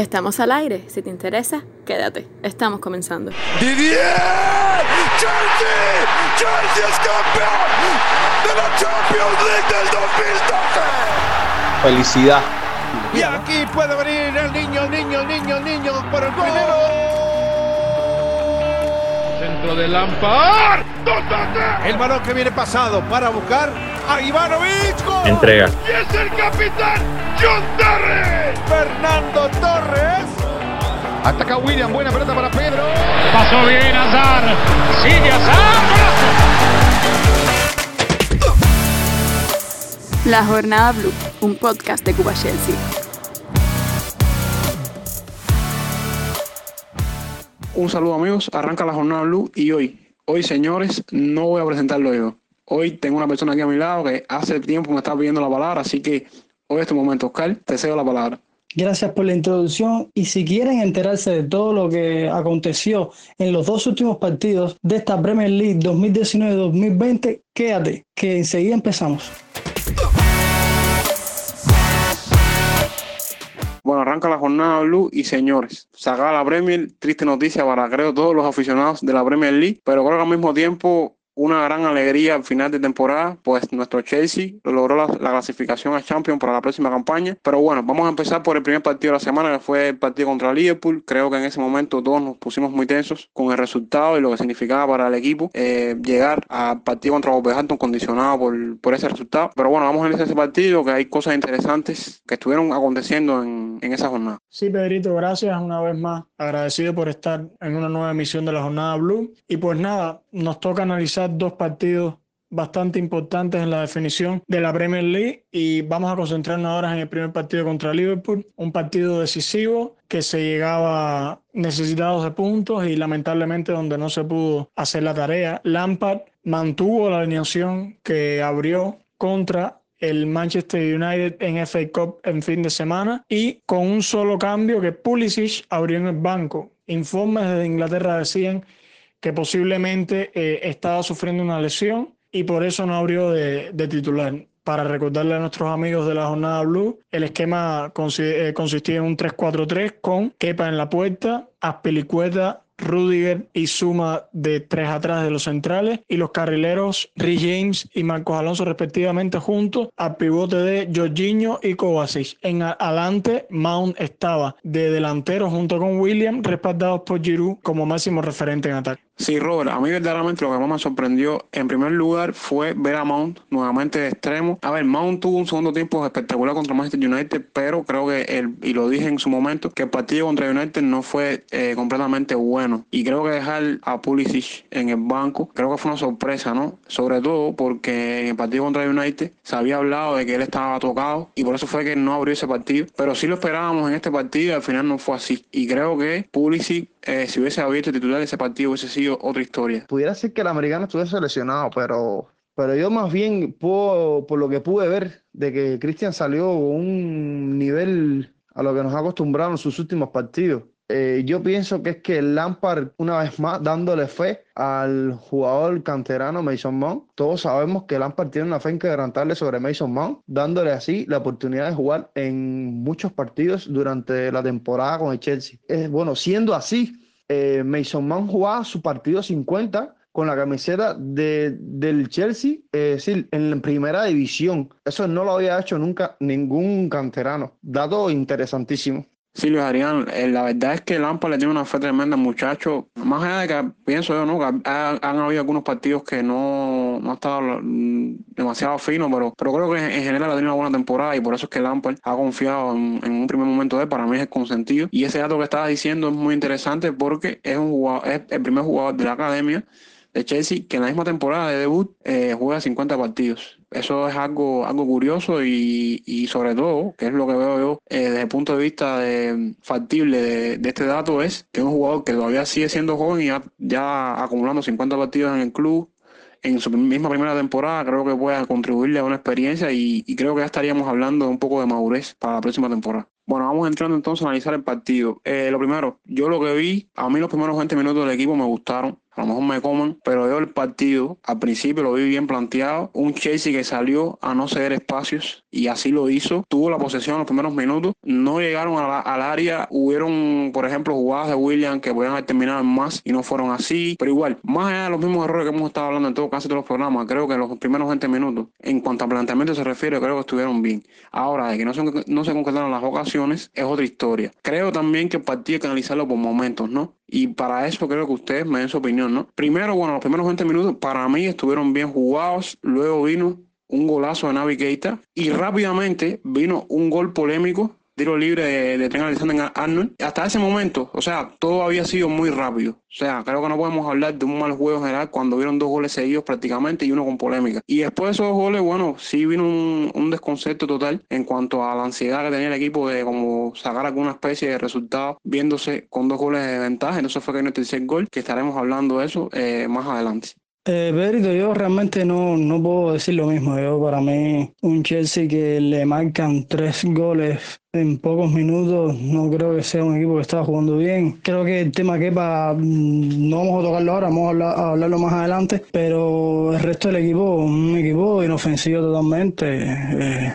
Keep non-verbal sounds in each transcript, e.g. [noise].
Estamos al aire. Si te interesa, quédate. Estamos comenzando. ¡Didier! ¡Chelsea! ¡Chelsea es campeón de la Champions League del 2012! Felicidad. Y aquí puede venir el niño, el niño, el niño, el niño por el primero. Centro de Lampard. El balón que viene pasado para buscar a Ivanovic. ¡Gol! Entrega. Y es el capitán John Terry. Fernando Torres. Ataca William, buena pelota para Pedro. Pasó bien Azar. Sigue Azar. La Jornada Blue, un podcast de Cuba Chelsea. Un saludo amigos, arranca la jornada Blue y hoy, hoy señores, no voy a presentarlo yo. Hoy tengo una persona aquí a mi lado que hace tiempo me está pidiendo la palabra, así que hoy es tu momento, Oscar, te cedo la palabra. Gracias por la introducción y si quieren enterarse de todo lo que aconteció en los dos últimos partidos de esta Premier League 2019-2020, quédate, que enseguida empezamos. Bueno, arranca la jornada Blue y señores, se acaba la Premier, triste noticia para creo todos los aficionados de la Premier League, pero creo que al mismo tiempo una gran alegría al final de temporada, pues nuestro Chelsea logró la, la, clasificación a Champions para la próxima campaña. Pero bueno, vamos a empezar por el primer partido de la semana, que fue el partido contra Liverpool. Creo que en ese momento todos nos pusimos muy tensos con el resultado y lo que significaba para el equipo eh, llegar al partido contra Wolverhampton condicionado por, por ese resultado. Pero bueno, vamos a iniciar ese partido, que hay cosas interesantes que estuvieron aconteciendo en, en esa jornada. Sí, Pedrito, gracias una vez más. Agradecido por estar en una nueva emisión de la Jornada Blue. Y pues nada, nos toca analizar dos partidos bastante importantes en la definición de la Premier League y vamos a concentrarnos ahora en el primer partido contra Liverpool, un partido decisivo que se llegaba necesitados de puntos y lamentablemente donde no se pudo hacer la tarea. Lampard mantuvo la alineación que abrió contra el Manchester United en FA Cup en fin de semana y con un solo cambio que Pulisic abrió en el banco. Informes de Inglaterra decían que posiblemente eh, estaba sufriendo una lesión y por eso no abrió de, de, titular. Para recordarle a nuestros amigos de la jornada Blue, el esquema eh, consistía en un 3-4-3 con Kepa en la puerta, Aspilicueta, Rudiger y Suma de tres atrás de los centrales y los carrileros Rhys James y Marcos Alonso respectivamente juntos al pivote de Jorginho y Kovacic. En adelante Mount estaba de delantero junto con William respaldados por Giroud como máximo referente en ataque. Sí, Robert, a mí verdaderamente lo que más me sorprendió en primer lugar fue ver a Mount nuevamente de extremo. A ver, Mount tuvo un segundo tiempo espectacular contra Manchester United, pero creo que, el, y lo dije en su momento, que el partido contra United no fue eh, completamente bueno. Y creo que dejar a Pulisic en el banco, creo que fue una sorpresa, ¿no? Sobre todo porque en el partido contra United se había hablado de que él estaba tocado y por eso fue que no abrió ese partido. Pero sí lo esperábamos en este partido y al final no fue así. Y creo que Pulisic, eh, si hubiese abierto titular de ese partido, hubiese sido otra historia. Pudiera ser que el americano estuviese lesionado, pero, pero yo más bien, puedo, por lo que pude ver, de que Cristian salió un nivel a lo que nos ha acostumbrado en sus últimos partidos. Eh, yo pienso que es que Lampard, una vez más, dándole fe al jugador canterano Mason Mount. Todos sabemos que Lampard tiene una fe inquebrantable sobre Mason Mount, dándole así la oportunidad de jugar en muchos partidos durante la temporada con el Chelsea. Es, bueno, siendo así, eh, Mason Mount jugaba su partido 50 con la camiseta de, del Chelsea, es decir, en primera división. Eso no lo había hecho nunca ningún canterano. Dato interesantísimo. Sí, Luis Adrián, eh, la verdad es que Lampard le tiene una fe tremenda muchacho. Más allá de que pienso yo, ¿no? Que ha, han habido algunos partidos que no, no ha estado demasiado fino, pero, pero creo que en general ha tenido una buena temporada y por eso es que Lampard ha confiado en, en un primer momento de él. Para mí es el consentido. Y ese dato que estabas diciendo es muy interesante porque es, un jugador, es el primer jugador de la academia de Chelsea que en la misma temporada de debut eh, juega 50 partidos. Eso es algo, algo curioso y, y sobre todo, que es lo que veo yo eh, desde el punto de vista factible de, este dato, es que un jugador que todavía sigue siendo joven y ya, acumulando 50 partidos en el club, en su misma primera temporada, creo que puede contribuirle a una experiencia y, creo que ya estaríamos hablando un poco de madurez para la próxima temporada. Bueno, vamos entrando entonces a analizar el partido. Eh, lo primero, yo lo que vi, a mí los primeros 20 minutos del equipo me gustaron. A lo mejor me coman, pero yo el partido al principio lo vi bien planteado. Un Chelsea que salió a no ceder espacios y así lo hizo. Tuvo la posesión en los primeros minutos, no llegaron al área. Hubieron, por ejemplo, jugadas de William que podían haber terminado más y no fueron así. Pero igual, más allá de los mismos errores que hemos estado hablando en todo casi todos los programas, creo que los primeros 20 minutos, en cuanto a planteamiento se refiere, creo que estuvieron bien. Ahora, de que no se, no se concretaron las ocasiones, es otra historia. Creo también que el partido hay que analizarlo por momentos, ¿no? Y para eso creo que ustedes me den su opinión, ¿no? Primero, bueno, los primeros 20 minutos para mí estuvieron bien jugados. Luego vino un golazo de Navigator y rápidamente vino un gol polémico tiro libre de, de Trent Alexander Arnold. Hasta ese momento, o sea, todo había sido muy rápido. O sea, creo que no podemos hablar de un mal juego en general cuando vieron dos goles seguidos prácticamente y uno con polémica. Y después de esos goles, bueno, sí vino un, un desconcerto total en cuanto a la ansiedad que tenía el equipo de como sacar alguna especie de resultado viéndose con dos goles de ventaja. Entonces fue que vino el tercer gol, que estaremos hablando de eso eh, más adelante. Eh, Pedrito, yo realmente no, no puedo decir lo mismo. Yo, para mí, un Chelsea que le marcan tres goles en pocos minutos, no creo que sea un equipo que está jugando bien. Creo que el tema Kepa mm, no vamos a tocarlo ahora, vamos a, hablarlo más adelante, pero el resto del equipo, un equipo inofensivo totalmente. Eh,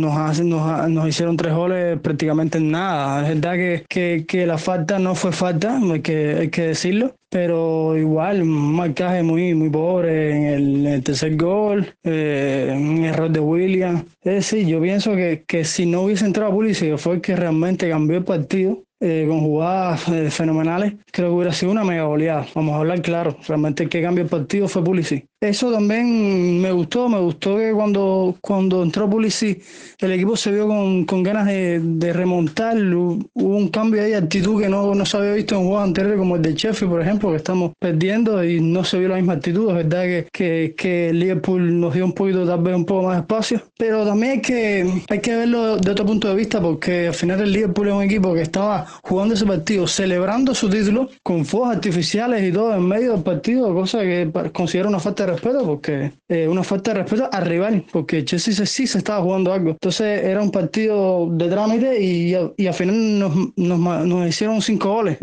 nos, hacen, nos, nos, hicieron tres goles prácticamente en nada. Es verdad que, que, que, la falta no fue falta, hay que, hay que decirlo, pero igual un marcaje muy, muy pobre en el, tercer gol, eh, un error de William. Es decir, yo pienso que, que si no hubiese entrado Pulisic, fue el que realmente cambió el partido, eh, con jugadas eh, fenomenales, creo que hubiera sido una mega goleada. Vamos a hablar claro, realmente el que cambió el partido fue Pulisic. Eso también me gustó, me gustó que cuando, cuando entró Pulisic el equipo se vio con, con ganas de, de, remontar, hubo un cambio de actitud que no, no se había visto en juegos anteriores como el de Sheffield, por ejemplo, que estamos perdiendo y no se vio la misma actitud. Es verdad que, que, que Liverpool nos dio un poquito, tal vez un poco más de espacio, pero también hay que, hay que verlo de otro punto de vista porque al final el Liverpool es un equipo que estaba jugando ese partido, celebrando su título con fuegos artificiales y todo en medio del partido, cosa que considero una falta de respeto, porque eh, una falta de respeto al rival, porque Chelsea sí se estaba jugando algo. Entonces era un partido de trámite y, y al final nos, nos, nos hicieron cinco goles.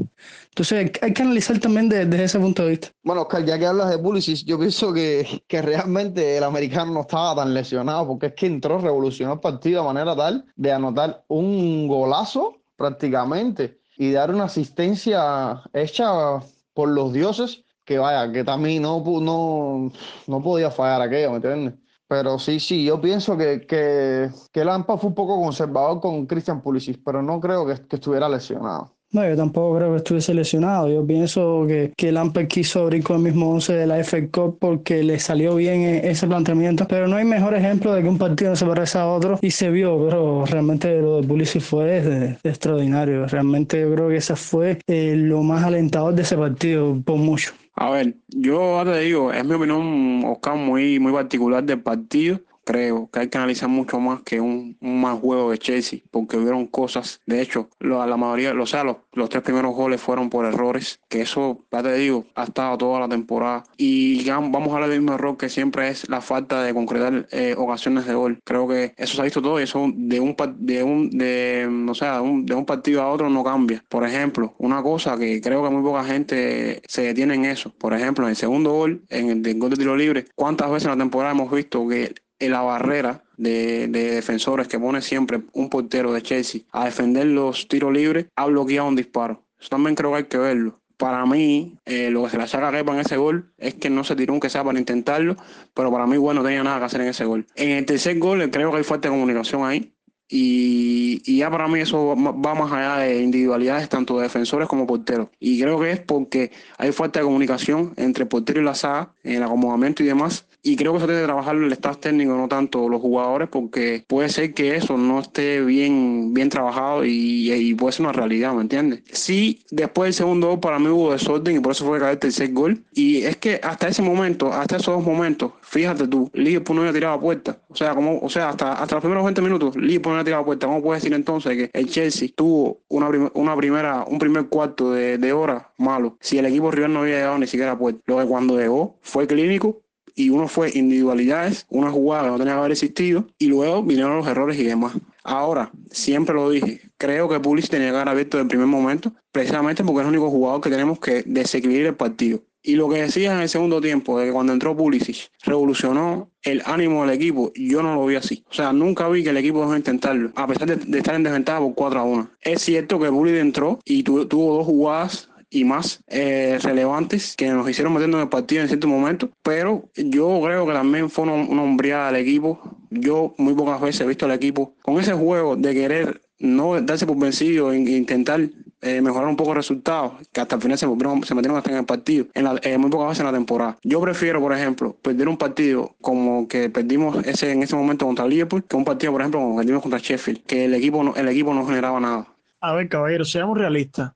Entonces hay que analizar también desde ese punto de vista. Bueno, Oscar, ya que hablas de Pulisic, yo pienso que, que realmente el americano no estaba tan lesionado, porque es que entró, revolucionó el partido de manera tal de anotar un golazo prácticamente y dar una asistencia hecha por los dioses que vaya, que también no, no, no podía fallar aquello, ¿me entiendes? Pero sí, sí, yo pienso que, que, que Lampa fue un poco conservador con Christian Pulisic, pero no creo que, estuviera lesionado. No, yo tampoco creo que estuviese lesionado. Yo pienso que, que Lampert quiso abrir con el mismo 11 de la FA Cup porque le salió bien e, ese planteamiento. Pero no hay mejor ejemplo de que un partido no se parece a otro y se vio. Pero realmente lo de Pulisic fue extraordinario. Realmente yo creo que ese fue eh, lo más alentador de ese partido por mucho. A ver, yo te digo, es mi opinión, Oscar, muy, muy particular del partido creo que hay que analizar mucho más que un, un mal juego de Chelsea, porque hubieron cosas, de hecho, lo, la mayoría, o sea, los, los, tres primeros goles fueron por errores, que eso, ya te digo, ha estado toda la temporada. Y vamos a hablar del mismo error que siempre es la falta de concretar eh, ocasiones de gol. Creo que eso se ha visto todo y eso de un, de un, de, o sea, un, de un partido a otro no cambia. Por ejemplo, una cosa que creo que muy poca gente se detiene en eso. Por ejemplo, en el segundo gol, en el gol de tiro libre, ¿cuántas veces en la temporada hemos visto que en la barrera de, defensores que pone siempre un portero de Chelsea a defender los tiros libres, ha bloqueado un disparo. Eso también creo que hay que verlo. Para mí, eh, lo que se le saca a Kepa en ese gol es que no se tiró aunque sea para intentarlo, pero para mí, bueno, no tenía nada que hacer en ese gol. En el tercer gol, creo que hay falta de comunicación ahí. Y, y, ya para mí eso va más allá de individualidades tanto de defensores como porteros. Y creo que es porque hay falta de comunicación entre el portero y la saga, en el acomodamiento y demás, y creo que eso tiene que trabajarlo el staff técnico, no tanto los jugadores, porque puede ser que eso no esté bien, bien trabajado y, y puede ser una realidad, ¿me entiendes? Sí, después del segundo gol para mí hubo desorden y por eso fue que el tercer gol. Y es que hasta ese momento, hasta esos dos momentos, fíjate tú, Liverpool no había tirado a puerta. O sea, como, o sea, hasta, hasta los primeros 20 minutos, Liverpool no había tirado a puerta. ¿Cómo puedes decir entonces que el Chelsea tuvo una, una primera, un primer cuarto de, de hora malo si el equipo rival no había llegado ni siquiera a puerta? Lo que cuando llegó fue clínico y uno fue individualidades, una jugada que no tenía que haber existido y luego vinieron los errores y demás. Ahora, siempre lo dije, creo que Pulisic tenía que haber abierto en el primer momento, precisamente porque es el único jugador que tenemos que desequilibrar el partido. Y lo que decías en el segundo tiempo, de que cuando entró Pulisic, revolucionó el ánimo del equipo, yo no lo vi así. O sea, nunca vi que el equipo dejó de intentarlo, a pesar de, estar en desventaja por 4 a 1. Es cierto que Pulisic entró y tuvo dos jugadas y más eh, relevantes que nos hicieron metiendo en el partido en cierto momento, pero yo creo que también fue una, una hombreada del equipo. Yo muy pocas veces he visto al equipo con ese juego de querer no darse por vencido e intentar eh, mejorar un poco el resultado, que hasta el final se, se metieron hasta en el partido, en eh, muy pocas veces en la temporada. Yo prefiero, por ejemplo, perder un partido como que perdimos ese en ese momento contra Liverpool, que un partido, por ejemplo, como perdimos contra Sheffield, que el equipo no, el equipo no generaba nada. A ver, caballero, seamos realistas.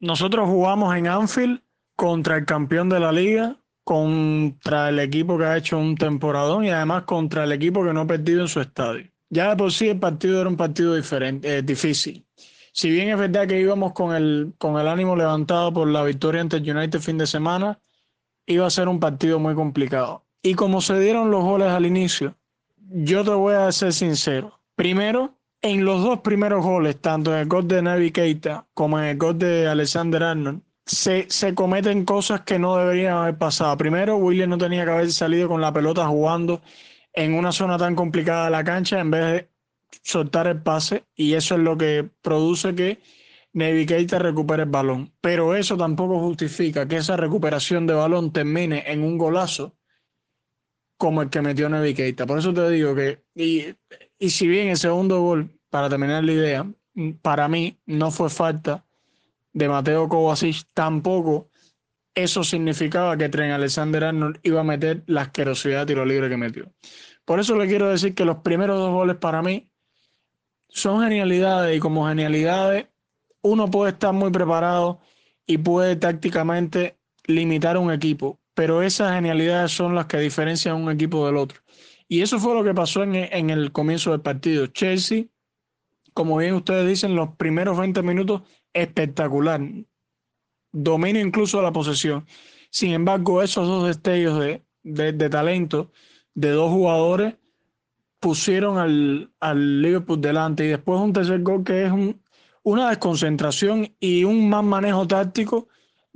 Nosotros jugamos en Anfield contra el campeón de la liga, contra el equipo que ha hecho un temporadón y además contra el equipo que no ha perdido en su estadio. Ya de por sí el partido era un partido diferente, eh, difícil si bien es verdad que íbamos con el, con el ánimo levantado por la victoria ante el United fin de semana, iba a ser un partido muy complicado. Y como se dieron los goles al inicio, yo te voy a ser sincero. Primero, en los dos primeros goles, tanto en el gol de Navi Keita como en el gol de Alexander Arnold, se, se, cometen cosas que no deberían haber pasado. Primero, William no tenía que haber salido con la pelota jugando en una zona tan complicada de la cancha en vez de soltar el pase y eso es lo que produce que Keita recupere el balón. Pero eso tampoco justifica que esa recuperación de balón termine en un golazo como el que metió Keita. Por eso te digo que, y, y si bien el segundo gol, para terminar la idea, para mí no fue falta de Mateo Kovacic, tampoco eso significaba que Tren Alexander Arnold iba a meter la asquerosidad de tiro libre que metió. Por eso le quiero decir que los primeros dos goles para mí son genialidades y como genialidades uno puede estar muy preparado y puede tácticamente limitar un equipo, pero esas genialidades son las que diferencian un equipo del otro. Y eso fue lo que pasó en, en el comienzo del partido. Chelsea, como bien ustedes dicen, los primeros 20 minutos espectacular. Dominio incluso la posesión. Sin embargo, esos dos destellos de, de, de talento de dos jugadores pusieron al, al, Liverpool delante y después un tercer gol que es un, una desconcentración y un mal manejo táctico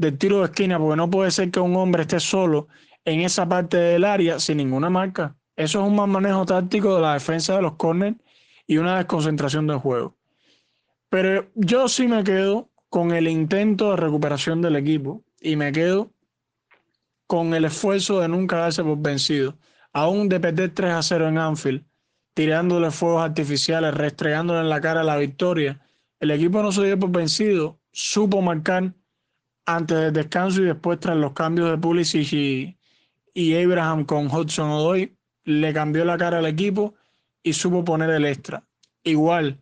del tiro de esquina, porque no puede ser que un hombre esté solo en esa parte del área sin ninguna marca. Eso es un mal manejo táctico de la defensa de los corners y una desconcentración del juego. Pero yo sí me quedo con el intento de recuperación del equipo y me quedo con el esfuerzo de nunca darse por vencido. Aún de perder 3 a 0 en Anfield, tirándole fuegos artificiales, restregándole en la cara la victoria. El equipo no se dio por vencido, supo marcar antes del descanso y después tras los cambios de Pulisic y, Abraham con Hudson Odoy, le cambió la cara al equipo y supo poner el extra. Igual,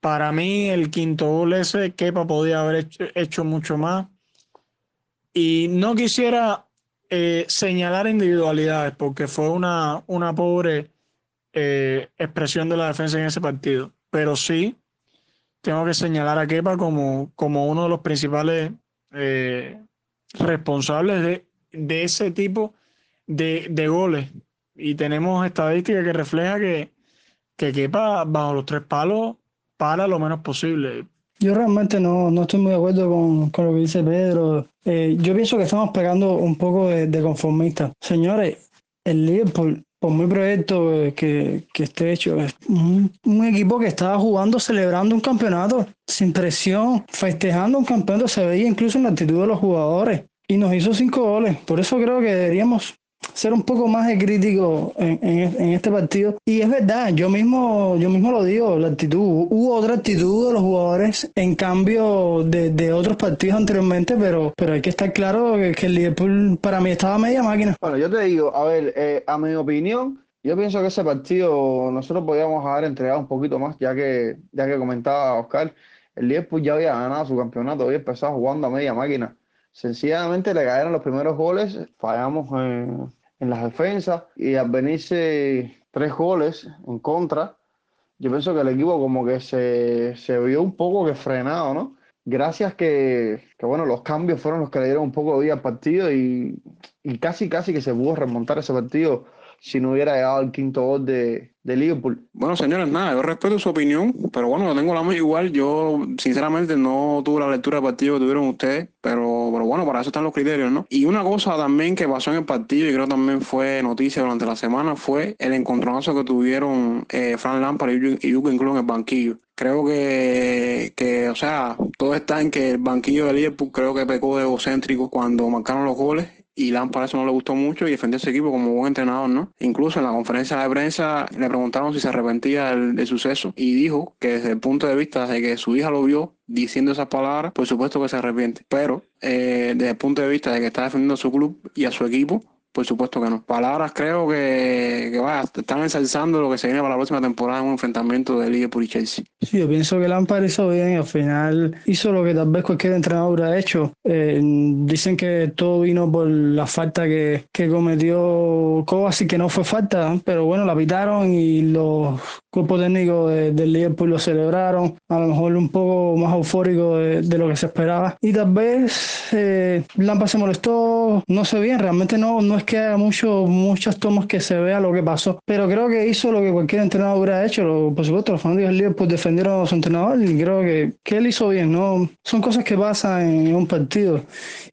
para mí el quinto gol ese, Kepa podía haber hecho, hecho mucho más. Y no quisiera eh, señalar individualidades porque fue una, una pobre eh, expresión de la defensa en ese partido. Pero sí, tengo que señalar a Kepa como, como uno de los principales eh, responsables de, de, ese tipo de, de, goles. Y tenemos estadísticas que refleja que, que Kepa bajo los tres palos para lo menos posible. Yo realmente no, no estoy muy de acuerdo con, con lo que dice Pedro. Eh, yo pienso que estamos pegando un poco de, de conformista. Señores, el Liverpool por muy proyecto eh, que, que esté hecho, es un, un, equipo que estaba jugando, celebrando un campeonato sin presión, festejando un campeonato, se veía incluso en la actitud de los jugadores y nos hizo cinco goles. Por eso creo que deberíamos ser un poco más crítico en, en, este partido. Y es verdad, yo mismo, yo mismo lo digo, la actitud. Hubo otra actitud de los jugadores en cambio de, de otros partidos anteriormente, pero, pero hay que estar claro que, que, el Liverpool para mí estaba media máquina. Bueno, yo te digo, a ver, eh, a mi opinión, yo pienso que ese partido nosotros podíamos haber entregado un poquito más, ya que, ya que comentaba Oscar, el Liverpool ya había ganado su campeonato, había empezado jugando a media máquina. Sencillamente le cayeron los primeros goles, fallamos en, en las defensas y al venirse tres goles en contra, yo pienso que el equipo como que se, se vio un poco que frenado, ¿no? Gracias que, que, bueno, los cambios fueron los que le dieron un poco de vida al partido y, y casi, casi que se pudo remontar ese partido si no hubiera llegado el quinto gol de, de, Liverpool. Bueno, señores, nada, yo respeto su opinión, pero bueno, tengo la misma igual. Yo, sinceramente, no tuve la lectura del partido que tuvieron ustedes, pero pero, bueno, para eso están los criterios, ¿no? Y una cosa también que pasó en el partido y creo también fue noticia durante la semana fue el encontronazo que tuvieron eh, Frank Lampard y Jürgen Klopp en el banquillo. Creo que, que, o sea, todo está en que el banquillo de Liverpool creo que pecó de egocéntrico cuando marcaron los goles y Lampard eso no le gustó mucho y defendió a ese equipo como buen entrenador, ¿no? Incluso en la conferencia de prensa le preguntaron si se arrepentía del, suceso y dijo que desde el punto de vista de que su hija lo vio diciendo esas palabras, por supuesto que se arrepiente, pero eh, desde el punto de vista de que está defendiendo a su club y a su equipo, por supuesto que no. Palabras creo que, que vaya, están ensalzando lo que se viene para la próxima temporada en un enfrentamiento de Liverpool y Chelsea. Sí, yo pienso que Lampard hizo bien y al final hizo lo que tal vez cualquier entrenador ha hecho. Eh, dicen que todo vino por la falta que, que cometió Kovacic, que no fue falta, pero bueno, la pitaron y los cuerpos técnicos del Liverpool lo celebraron, a lo mejor un poco más eufórico de, lo que se esperaba. Y tal vez eh, Lampard se molestó, no sé bien, realmente no, no es que haya mucho, muchos tomos que se vea lo que pasó, pero creo que hizo lo que cualquier entrenador hubiera hecho. por supuesto, los fanáticos del Liverpool defendieron a su entrenador y creo que, que él hizo bien. ¿no? Son cosas que pasan en un partido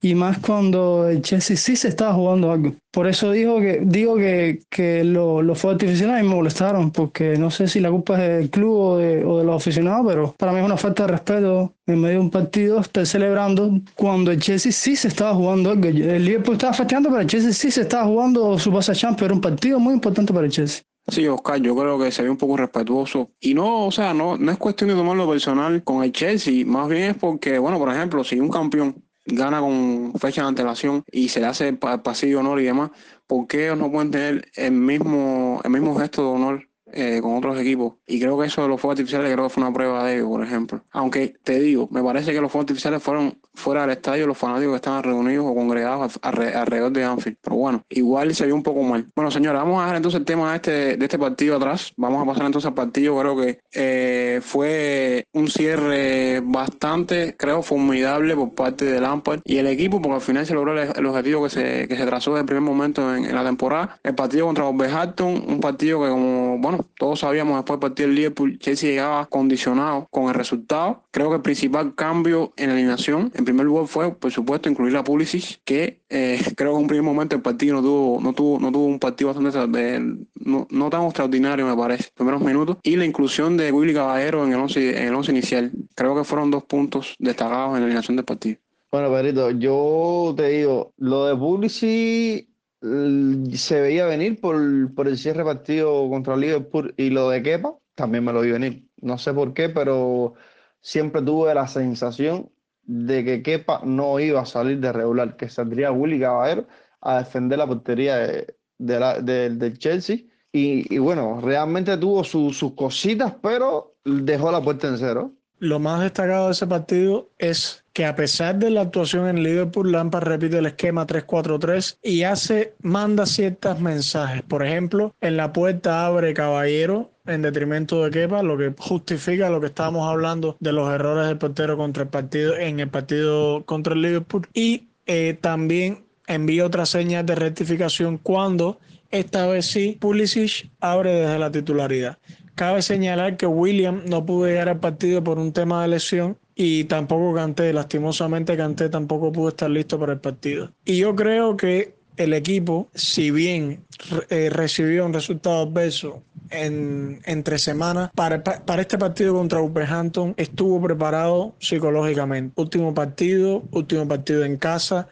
y más cuando el Chelsea sí se estaba jugando algo. Por eso digo que, digo que, que los fuegos artificiales me molestaron, porque no sé si la culpa es del club o de, o de los aficionados, pero para mí es una falta de respeto en medio de un partido estar celebrando cuando el Chelsea sí se estaba jugando. El Liverpool estaba festeando, pero el Chelsea sí se estaba jugando su pase Champions. Era un partido muy importante para el Chelsea. Sí, Oscar, yo creo que se ve un poco respetuoso. Y no, o sea, no, no es cuestión de tomarlo personal con el Chelsea, más bien es porque, bueno, por ejemplo, si un campeón gana con fecha de antelación y se le hace pasillo honor y demás, ¿por qué no pueden tener el mismo, el mismo gesto de honor eh, con otros equipos. Y creo que eso de los fuegos artificiales creo que fue una prueba de ello, por ejemplo. Aunque te digo, me parece que los fuegos artificiales fueron fuera del estadio los fanáticos que estaban reunidos o congregados alrededor de Anfield. Pero bueno, igual se vio un poco mal. Bueno, señora, vamos a dejar entonces el tema este, de este partido atrás. Vamos a pasar entonces al partido. Creo que eh, fue un cierre bastante, creo, formidable por parte de Lampard y el equipo, porque al final se logró el, objetivo que se, que se trazó desde el primer momento en, la temporada. El partido contra Wolverhampton, un partido que como, bueno, todos sabíamos después del partido del Liverpool, Chelsea llegaba condicionado con el resultado. Creo que el principal cambio en la alineación, en primer lugar, fue, por supuesto, incluir a Pulisic, que eh, [laughs] creo que en un primer momento el partido no tuvo, no tuvo, no tuvo un partido bastante no, no tan extraordinario, me parece, primeros minutos, y la inclusión de Willy Caballero en el once, en el once inicial. Creo que fueron dos puntos destacados en la alineación del partido. Bueno, Perito, yo te digo, lo de Pulisic se veía venir por, por el cierre partido contra Liverpool y lo de Kepa también me lo vi venir. No sé por qué, pero siempre tuve la sensación de que Kepa no iba a salir de regular, que saldría Willy Caballero a defender la portería de, del Chelsea. Y, bueno, realmente tuvo sus cositas, pero dejó la puerta en cero. Lo más destacado de ese partido es que a pesar de la actuación en Liverpool, Lampard repite el esquema 3-4-3 y hace, manda ciertos mensajes. Por ejemplo, en la puerta abre Caballero en detrimento de Kepa, lo que justifica lo que estábamos hablando de los errores del portero contra el partido en el partido contra el Liverpool y eh, también envía otra señal de rectificación cuando esta vez sí Pulisic abre desde la titularidad. Cabe señalar que William no pudo llegar al partido por un tema de lesión y tampoco Canté, lastimosamente Canté tampoco pudo estar listo para el partido. Y yo creo que el equipo, si bien eh, recibió un resultado adverso en, entre semanas, para, para este partido contra Wolverhampton estuvo preparado psicológicamente. Último partido, último partido en casa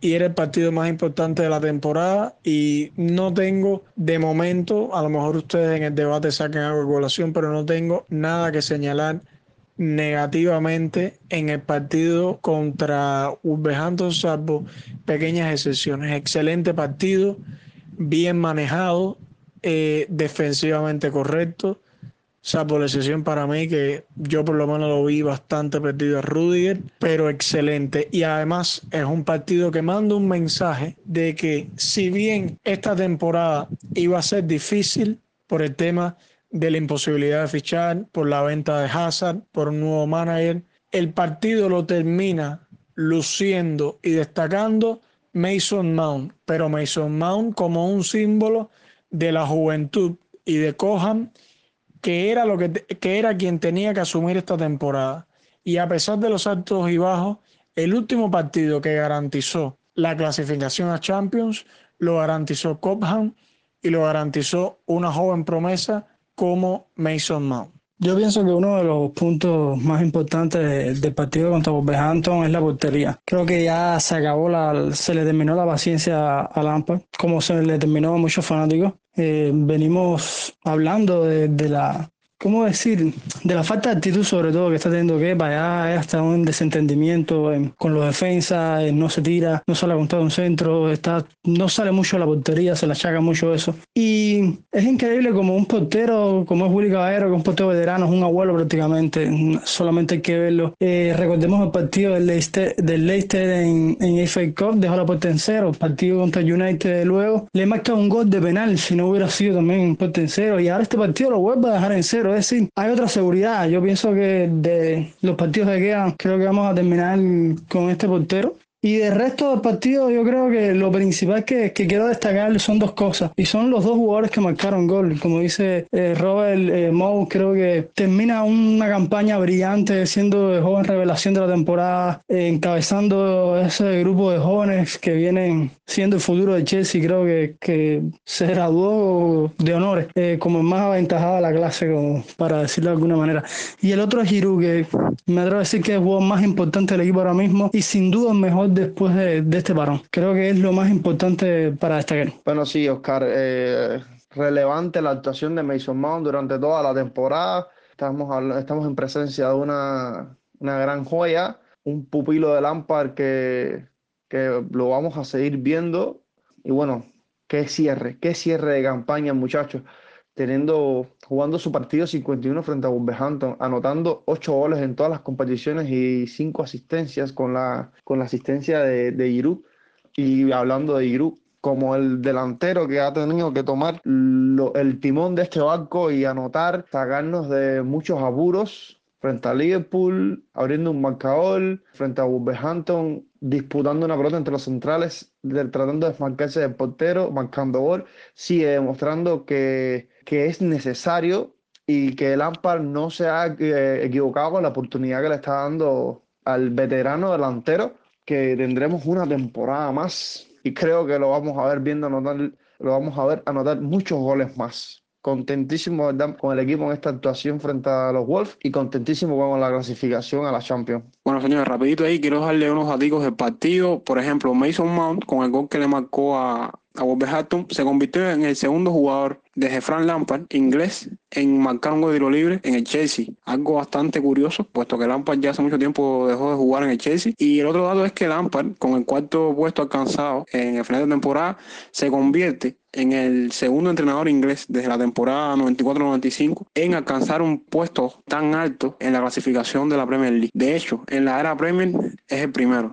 y era el partido más importante de la temporada y no tengo de momento, a lo mejor ustedes en el debate saquen algo de colación, pero no tengo nada que señalar negativamente en el partido contra Wolverhampton, salvo pequeñas excepciones. Excelente partido, bien manejado, eh, defensivamente correcto por la excepción para mí, que yo por lo menos lo vi bastante perdido a Rudiger, pero excelente. Y además es un partido que manda un mensaje de que si bien esta temporada iba a ser difícil por el tema de la imposibilidad de fichar, por la venta de Hazard, por un nuevo manager, el partido lo termina luciendo y destacando Mason Mount, pero Mason Mount como un símbolo de la juventud y de Coham que era, lo que, que era quien tenía que asumir esta temporada. Y a pesar de los altos y bajos, el último partido que garantizó la clasificación a Champions lo garantizó Cobham y lo garantizó una joven promesa como Mason Mount. Yo pienso que uno de los puntos más importantes del partido contra Wolverhampton es la portería. Creo que ya se acabó la, se le terminó la paciencia a Lampard, como se le terminó a muchos fanáticos. Eh, venimos hablando de, de, la ¿cómo decir? De la falta de actitud sobre todo que está teniendo que para allá hasta un desentendimiento con los defensas, no se tira, no sale a contar un centro, está, no sale mucho la portería, se le achaca mucho eso. Y es increíble como un portero, como es Willy Caballero, que es un portero veterano, es un abuelo prácticamente, solamente hay que verlo. Eh, recordemos el partido del Leicester, del Leicester en, en FA Cup, dejó la puerta en cero, partido contra United luego, le marca un gol de penal, si no hubiera sido también un puerta en cero, y ahora este partido lo vuelve a dejar en cero decir, hay otra seguridad. Yo pienso que de los partidos que quedan, creo que vamos a terminar con este portero. Y del resto del partido, yo creo que lo principal que, que, quiero destacar son dos cosas. Y son los dos jugadores que marcaron gol. Como dice eh, Robert eh, creo que termina una campaña brillante, siendo joven revelación de la temporada, eh, encabezando ese grupo de jóvenes que vienen siendo el futuro de Chelsea. Creo que, que se graduó de honores, eh, como el más aventajado de la clase, como para decirlo de alguna manera. Y el otro es Giroud, que me atrevo a decir que es el jugador más importante del equipo ahora mismo y sin duda el mejor después de, de, este parón. Creo que es lo más importante para destacar. Bueno, sí, Oscar. Eh, relevante la actuación de Mason Mount durante toda la temporada. Estamos, estamos en presencia de una, una gran joya, un pupilo de Lampard que, que lo vamos a seguir viendo. Y bueno, qué cierre, qué cierre de campaña, muchachos. Teniendo, jugando su partido 51 frente a Wolverhampton, anotando 8 goles en todas las competiciones y 5 asistencias con la, con la asistencia de, de Giroud. Y hablando de Giroud, como el delantero que ha tenido que tomar lo, el timón de este barco y anotar, sacarnos de muchos apuros frente a Liverpool, abriendo un marcador, frente a Wolverhampton, disputando una pelota entre los centrales, de, tratando de desmarcarse del portero, marcando gol, sigue demostrando que, que es necesario y que Lampard no se ha eh, equivocado con la oportunidad que le está dando al veterano delantero, que tendremos una temporada más y creo que lo vamos a ver viendo anotar, lo vamos a ver anotar muchos goles más. Contentísimo con el equipo en esta actuación frente a los Wolves y contentísimo con la clasificación a la Champions. Bueno, señores, rapidito ahí quiero darle unos datos del partido. Por ejemplo, Mason Mount con el gol que le marcó a Wolverhampton se convirtió en el segundo jugador desde Frank Lampard, inglés, en marcar un tiro libre en el Chelsea. Algo bastante curioso, puesto que Lampard ya hace mucho tiempo dejó de jugar en el Chelsea. Y el otro dato es que Lampard, con el cuarto puesto alcanzado en el final de temporada, se convierte en el segundo entrenador inglés desde la temporada 94-95 en alcanzar un puesto tan alto en la clasificación de la Premier League. De hecho, en la era Premier es el primero.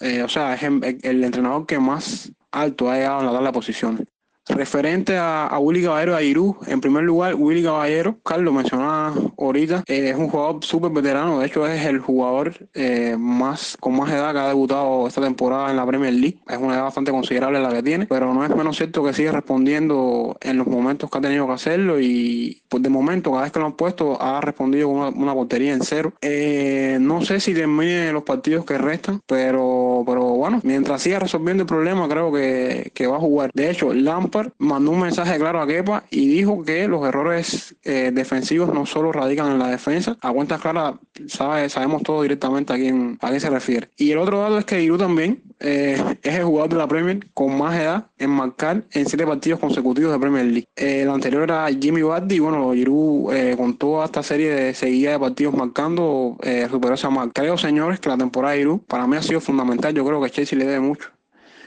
Eh, o sea, es el entrenador que más alto ha llegado a la tabla de posiciones. Referente a, a Willy Caballero y a Irú, en primer lugar, Willy Caballero, Carlos mencionaba ahorita, eh, es un jugador súper veterano, de hecho es el jugador eh, más con más edad que ha debutado esta temporada en la Premier League, es una edad bastante considerable la que tiene, pero no es menos cierto que sigue respondiendo en los momentos que ha tenido que hacerlo y pues de momento cada vez que lo han puesto ha respondido con una, portería en cero. Eh, no sé si termine los partidos que restan, pero, pero bueno, mientras siga resolviendo el problema creo que, que va a jugar. De hecho, Mandó un mensaje claro a Kepa y dijo que los errores eh, defensivos no solo radican en la defensa. A cuentas claras, sabe, sabemos todo directamente a quién, a qué se refiere. Y el otro dato es que Giroud también eh, es el jugador de la Premier con más edad en marcar en siete partidos consecutivos de Premier League. Eh, el anterior era Jimmy Vardy y bueno, Giroud con toda esta serie de seguida de partidos marcando superó esa marca. Creo, señores, que la temporada de Giroud para mí ha sido fundamental. Yo creo que Chelsea le debe mucho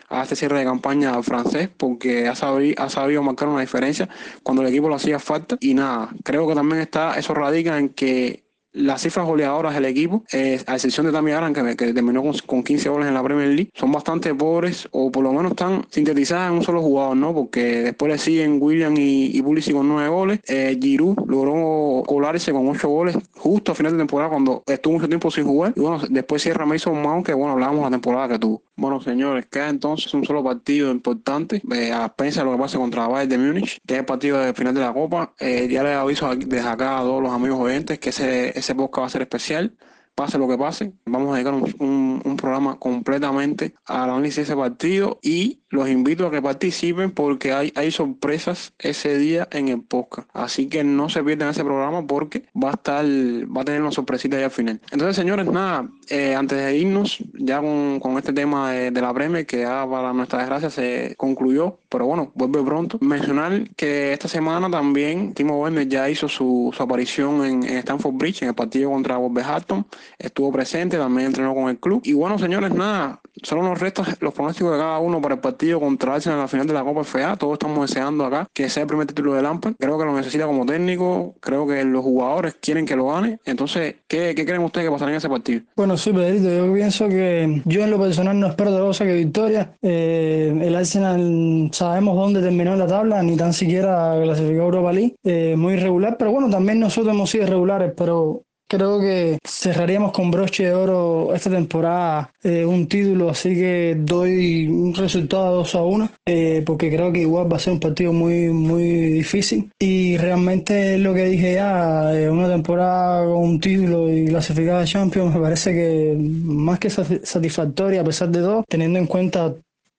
a este cierre de campaña francés porque ha sabido, ha sabido marcar una diferencia cuando el equipo lo hacía falta y nada, creo que también está, eso radica en que las cifras goleadoras del equipo, eh, a excepción de Tammy Aran, que, que, terminó con, con, 15 goles en la Premier League, son bastante pobres o por lo menos están sintetizadas en un solo jugador, ¿no? Porque después le siguen William y, y Pulisic con 9 goles. Eh, Giroud logró colarse con 8 goles justo a final de temporada cuando estuvo mucho tiempo sin jugar. Y bueno, después cierra Mason Mount, que bueno, hablábamos la temporada que tuvo. Bueno, señores, queda entonces un solo partido importante eh, a pensar lo que pasa contra Bayern de Múnich, que es el partido de final de la Copa. Eh, ya les aviso desde acá a todos los amigos oyentes que ese, ese podcast va a ser especial pase lo que pase. Vamos a dedicar un, un, programa completamente al análisis de ese partido y los invito a que participen porque hay, hay sorpresas ese día en el podcast. Así que no se pierdan ese programa porque va a estar, va a tener una sorpresita ahí al final. Entonces, señores, nada, eh, antes de irnos, ya con, con este tema de, la Premier, que ya para nuestra desgracia se concluyó, pero bueno, vuelve pronto. Mencionar que esta semana también Timo Werner ya hizo su, su aparición en, en, Stanford Bridge, en el partido contra Wolverhampton. Estuvo presente, también entrenó con el club. Y bueno, señores, nada, solo nos restos los pronósticos de cada uno para el partido contra Arsenal en la final de la Copa FA. Todos estamos deseando acá que sea el primer título de Lampard. Creo que lo necesita como técnico, creo que los jugadores quieren que lo gane. Entonces, ¿qué, creen ustedes que pasará en ese partido? Bueno, sí, Pedrito, yo pienso que yo en lo personal no espero de cosa que victoria. Eh, el Arsenal sabemos dónde terminó la tabla, ni tan siquiera clasificó Europa League. Eh, muy irregular, pero bueno, también nosotros hemos sido irregulares, pero Creo que cerraríamos con broche de oro esta temporada eh, un título, así que doy un resultado de 2 a 1, eh, porque creo que igual va a ser un partido muy, muy difícil. Y realmente lo que dije ya, eh, una temporada con un título y clasificada a Champions me parece que más que satisfactoria a pesar de todo, teniendo en cuenta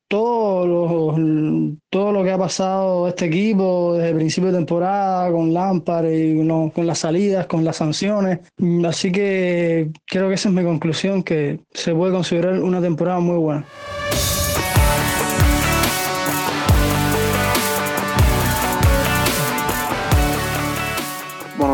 todo lo, todo lo que ha pasado este equipo desde el principio de temporada con Lampard y con las salidas, con las sanciones. Así que creo que esa es mi conclusión, que se puede considerar una temporada muy buena.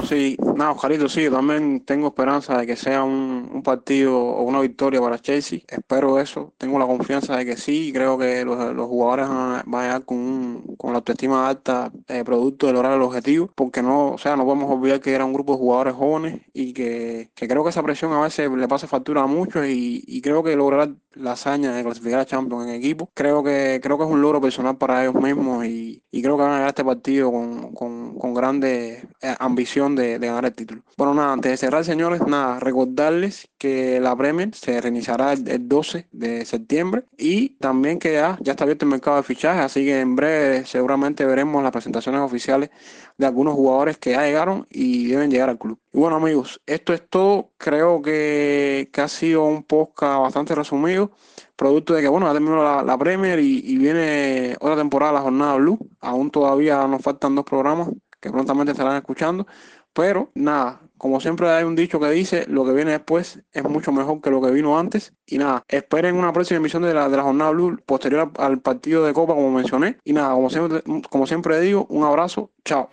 Sí, nada, Oscarito, sí, yo también tengo esperanza de que sea un, partido o una victoria para Chelsea. Espero eso, tengo la confianza de que sí, creo que los, jugadores van a, llegar con, con la autoestima alta, eh, producto de lograr el objetivo, porque no, o sea, no podemos olvidar que era un grupo de jugadores jóvenes y que, creo que esa presión a veces le pasa factura a muchos y, creo que lograr la hazaña de clasificar a Champions en equipo, creo que, creo que es un logro personal para ellos mismos y, creo que van a ganar este partido con, con, con grandes eh, ambiciones de, ganar el título. Bueno, nada, antes de cerrar, señores, nada, recordarles que la Premier se reiniciará el, 12 de septiembre y también que ya, ya está abierto el mercado de fichajes, así que en breve seguramente veremos las presentaciones oficiales de algunos jugadores que ya llegaron y deben llegar al club. Y bueno, amigos, esto es todo. Creo que, ha sido un podcast bastante resumido producto de que, bueno, ya terminó la, la Premier y, y, viene otra temporada, la jornada Blue. Aún todavía nos faltan dos programas que prontamente estarán escuchando. Pero nada, como siempre hay un dicho que dice, lo que viene después es mucho mejor que lo que vino antes. Y nada, esperen una próxima emisión de la, de la jornada Blue posterior al partido de Copa, como mencioné. Y nada, como siempre, como siempre digo, un abrazo, chao.